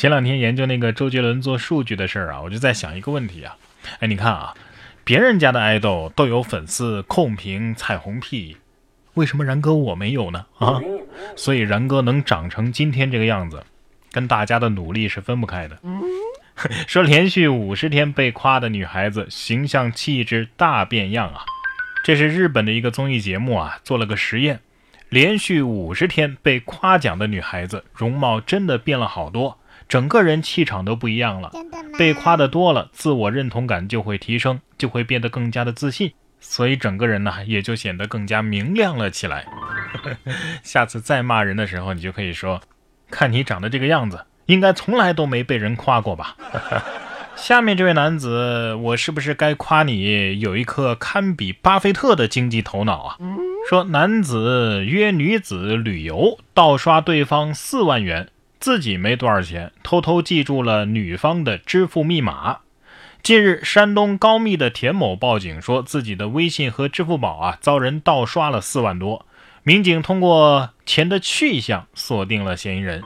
前两天研究那个周杰伦做数据的事儿啊，我就在想一个问题啊，哎，你看啊，别人家的爱豆都有粉丝控评彩虹屁，为什么然哥我没有呢？啊，所以然哥能长成今天这个样子，跟大家的努力是分不开的。说连续五十天被夸的女孩子形象气质大变样啊，这是日本的一个综艺节目啊，做了个实验。连续五十天被夸奖的女孩子，容貌真的变了好多，整个人气场都不一样了。被夸的多了，自我认同感就会提升，就会变得更加的自信，所以整个人呢也就显得更加明亮了起来。下次再骂人的时候，你就可以说：“看你长得这个样子，应该从来都没被人夸过吧？” 下面这位男子，我是不是该夸你有一颗堪比巴菲特的经济头脑啊？说男子约女子旅游，盗刷对方四万元，自己没多少钱，偷偷记住了女方的支付密码。近日，山东高密的田某报警，说自己的微信和支付宝啊遭人盗刷了四万多。民警通过钱的去向锁定了嫌疑人，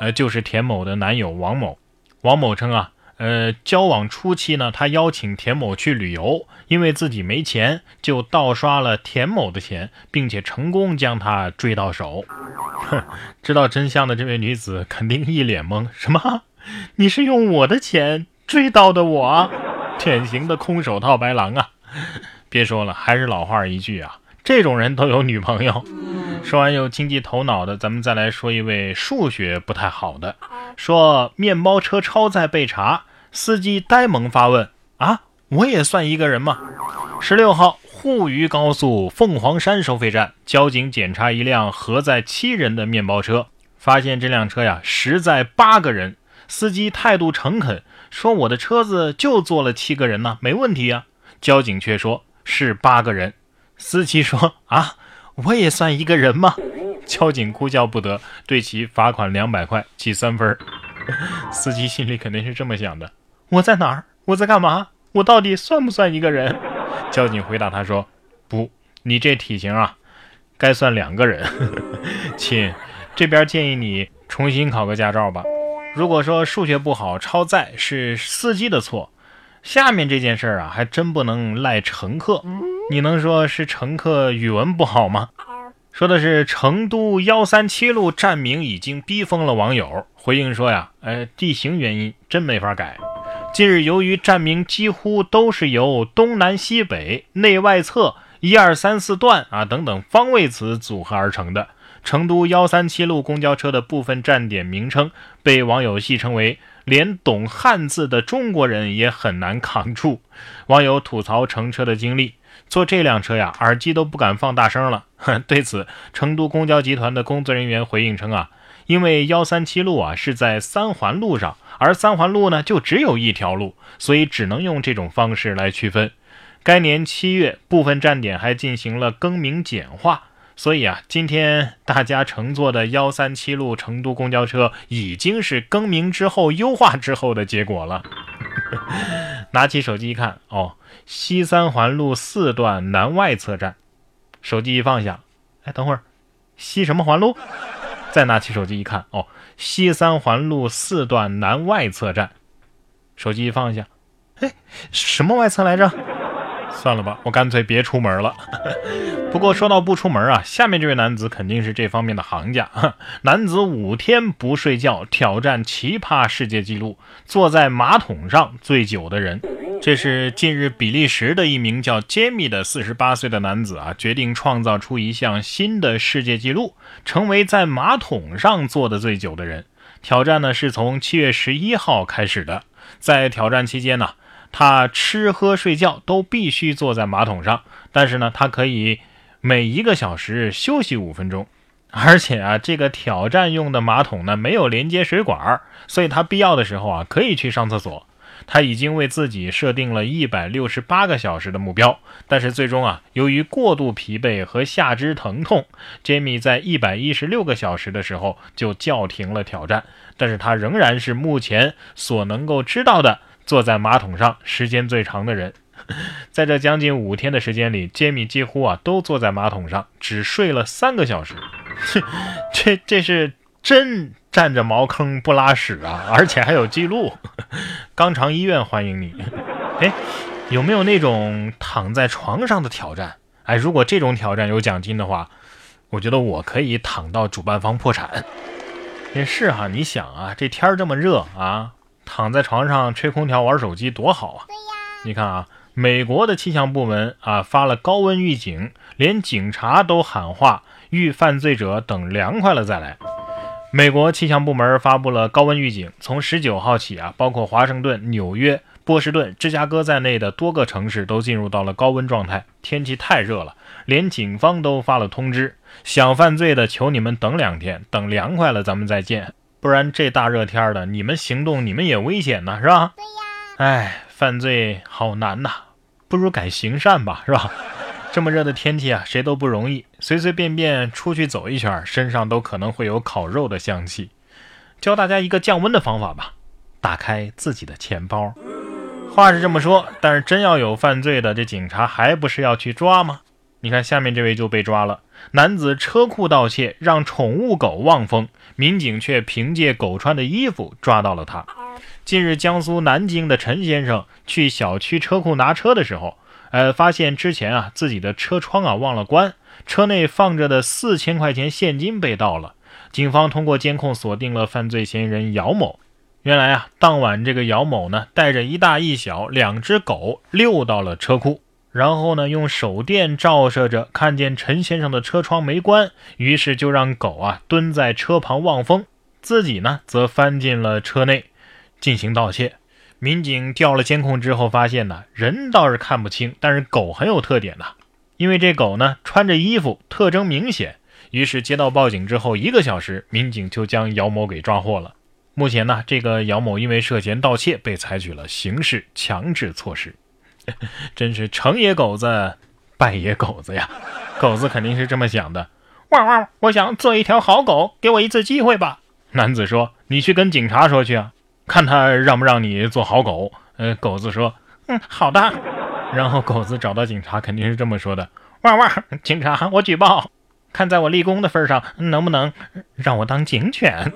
呃，就是田某的男友王某。王某称啊。呃，交往初期呢，他邀请田某去旅游，因为自己没钱，就盗刷了田某的钱，并且成功将他追到手。哼，知道真相的这位女子肯定一脸懵：什么？你是用我的钱追到的我？典型的空手套白狼啊！别说了，还是老话一句啊，这种人都有女朋友。说完有经济头脑的，咱们再来说一位数学不太好的。说面包车超载被查。司机呆萌发问：“啊，我也算一个人吗？”十六号沪渝高速凤凰山收费站，交警检查一辆核载七人的面包车，发现这辆车呀实载八个人。司机态度诚恳，说：“我的车子就坐了七个人呢，没问题呀。”交警却说是八个人。司机说：“啊，我也算一个人吗？”交警哭笑不得，对其罚款两百块，记三分。司机心里肯定是这么想的。我在哪儿？我在干嘛？我到底算不算一个人？交警回答他说：“不，你这体型啊，该算两个人。亲，这边建议你重新考个驾照吧。如果说数学不好超载是司机的错，下面这件事儿啊，还真不能赖乘客。你能说是乘客语文不好吗？”说的是成都幺三七路站名已经逼疯了网友，回应说呀，呃，地形原因真没法改。近日，由于站名几乎都是由东南西北、内外侧、一二三四段啊等等方位词组合而成的，成都幺三七路公交车的部分站点名称被网友戏称为“连懂汉字的中国人也很难扛住”。网友吐槽乘车的经历：坐这辆车呀，耳机都不敢放大声了。对此，成都公交集团的工作人员回应称啊，因为幺三七路啊是在三环路上。而三环路呢，就只有一条路，所以只能用这种方式来区分。该年七月，部分站点还进行了更名简化，所以啊，今天大家乘坐的幺三七路成都公交车已经是更名之后优化之后的结果了。拿起手机一看，哦，西三环路四段南外侧站。手机一放下，哎，等会儿，西什么环路？再拿起手机一看，哦。西三环路四段南外侧站，手机一放下，哎，什么外侧来着？算了吧，我干脆别出门了。不过说到不出门啊，下面这位男子肯定是这方面的行家。男子五天不睡觉挑战奇葩世界纪录，坐在马桶上最久的人。这是近日比利时的一名叫杰米的四十八岁的男子啊，决定创造出一项新的世界纪录，成为在马桶上坐的最久的人。挑战呢是从七月十一号开始的，在挑战期间呢，他吃喝睡觉都必须坐在马桶上，但是呢，他可以每一个小时休息五分钟，而且啊，这个挑战用的马桶呢没有连接水管，所以他必要的时候啊可以去上厕所。他已经为自己设定了一百六十八个小时的目标，但是最终啊，由于过度疲惫和下肢疼痛，杰米在一百一十六个小时的时候就叫停了挑战。但是他仍然是目前所能够知道的坐在马桶上时间最长的人。在这将近五天的时间里，杰米几乎啊都坐在马桶上，只睡了三个小时。这这是真占着茅坑不拉屎啊，而且还有记录。肛肠医院欢迎你。哎，有没有那种躺在床上的挑战？哎，如果这种挑战有奖金的话，我觉得我可以躺到主办方破产。也是哈，你想啊，这天儿这么热啊，躺在床上吹空调玩手机多好啊。对呀。你看啊，美国的气象部门啊发了高温预警，连警察都喊话，遇犯罪者等凉快了再来。美国气象部门发布了高温预警，从十九号起啊，包括华盛顿、纽约、波士顿、芝加哥在内的多个城市都进入到了高温状态。天气太热了，连警方都发了通知：想犯罪的，求你们等两天，等凉快了咱们再见，不然这大热天的，你们行动你们也危险呢，是吧？对呀。哎，犯罪好难呐，不如改行善吧，是吧？这么热的天气啊，谁都不容易，随随便便出去走一圈，身上都可能会有烤肉的香气。教大家一个降温的方法吧，打开自己的钱包。话是这么说，但是真要有犯罪的，这警察还不是要去抓吗？你看下面这位就被抓了，男子车库盗窃，让宠物狗望风，民警却凭借狗穿的衣服抓到了他。近日，江苏南京的陈先生去小区车库拿车的时候。呃，发现之前啊，自己的车窗啊忘了关，车内放着的四千块钱现金被盗了。警方通过监控锁定了犯罪嫌疑人姚某。原来啊，当晚这个姚某呢，带着一大一小两只狗溜到了车库，然后呢，用手电照射着，看见陈先生的车窗没关，于是就让狗啊蹲在车旁望风，自己呢则翻进了车内进行盗窃。民警调了监控之后，发现呢，人倒是看不清，但是狗很有特点呐。因为这狗呢穿着衣服，特征明显。于是接到报警之后，一个小时，民警就将姚某给抓获了。目前呢，这个姚某因为涉嫌盗窃，被采取了刑事强制措施。真是成也狗子，败也狗子呀！狗子肯定是这么想的。汪汪！我想做一条好狗，给我一次机会吧。男子说：“你去跟警察说去啊。”看他让不让你做好狗？呃，狗子说：“嗯，好的。”然后狗子找到警察，肯定是这么说的：“汪汪，警察，我举报，看在我立功的份上，能不能让我当警犬？”